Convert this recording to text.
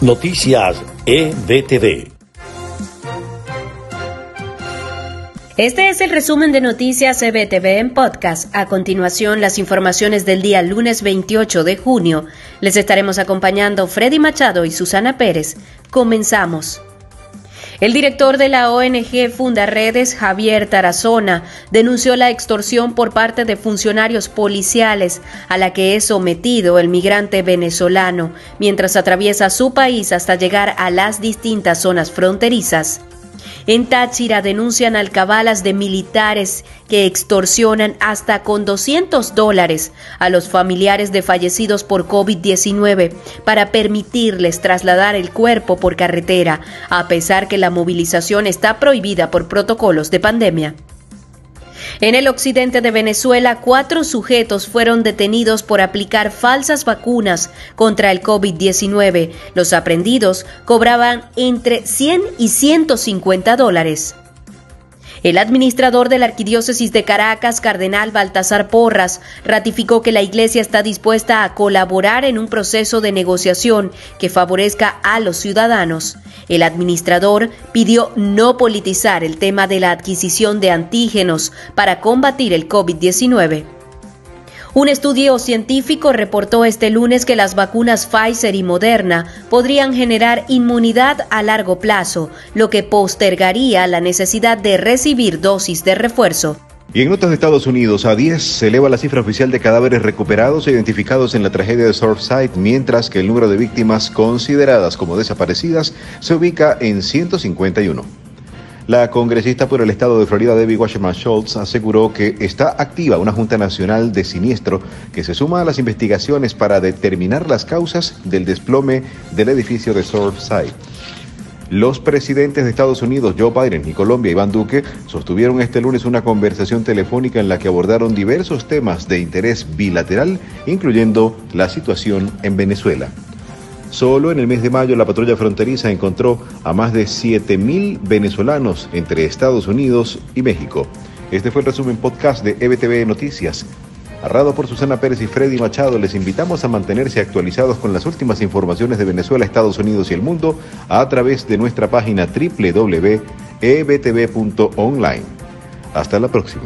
Noticias EBTV. Este es el resumen de Noticias EBTV en podcast. A continuación, las informaciones del día lunes 28 de junio. Les estaremos acompañando Freddy Machado y Susana Pérez. Comenzamos. El director de la ONG Fundaredes, Javier Tarazona, denunció la extorsión por parte de funcionarios policiales a la que es sometido el migrante venezolano mientras atraviesa su país hasta llegar a las distintas zonas fronterizas. En Táchira denuncian alcabalas de militares que extorsionan hasta con 200 dólares a los familiares de fallecidos por COVID-19 para permitirles trasladar el cuerpo por carretera, a pesar que la movilización está prohibida por protocolos de pandemia. En el occidente de Venezuela, cuatro sujetos fueron detenidos por aplicar falsas vacunas contra el COVID-19. Los aprendidos cobraban entre 100 y 150 dólares. El administrador de la Arquidiócesis de Caracas, Cardenal Baltasar Porras, ratificó que la Iglesia está dispuesta a colaborar en un proceso de negociación que favorezca a los ciudadanos. El administrador pidió no politizar el tema de la adquisición de antígenos para combatir el COVID-19. Un estudio científico reportó este lunes que las vacunas Pfizer y Moderna podrían generar inmunidad a largo plazo, lo que postergaría la necesidad de recibir dosis de refuerzo. Y en notas de Estados Unidos, a 10 se eleva la cifra oficial de cadáveres recuperados e identificados en la tragedia de Surfside, mientras que el número de víctimas consideradas como desaparecidas se ubica en 151. La congresista por el estado de Florida, Debbie Wasserman Schultz, aseguró que está activa una Junta Nacional de Siniestro que se suma a las investigaciones para determinar las causas del desplome del edificio de Surfside. Los presidentes de Estados Unidos, Joe Biden y Colombia, Iván Duque, sostuvieron este lunes una conversación telefónica en la que abordaron diversos temas de interés bilateral, incluyendo la situación en Venezuela. Solo en el mes de mayo la patrulla fronteriza encontró a más de 7.000 venezolanos entre Estados Unidos y México. Este fue el resumen podcast de EBTV Noticias. Narrado por Susana Pérez y Freddy Machado, les invitamos a mantenerse actualizados con las últimas informaciones de Venezuela, Estados Unidos y el mundo a través de nuestra página www.ebtv.online. Hasta la próxima.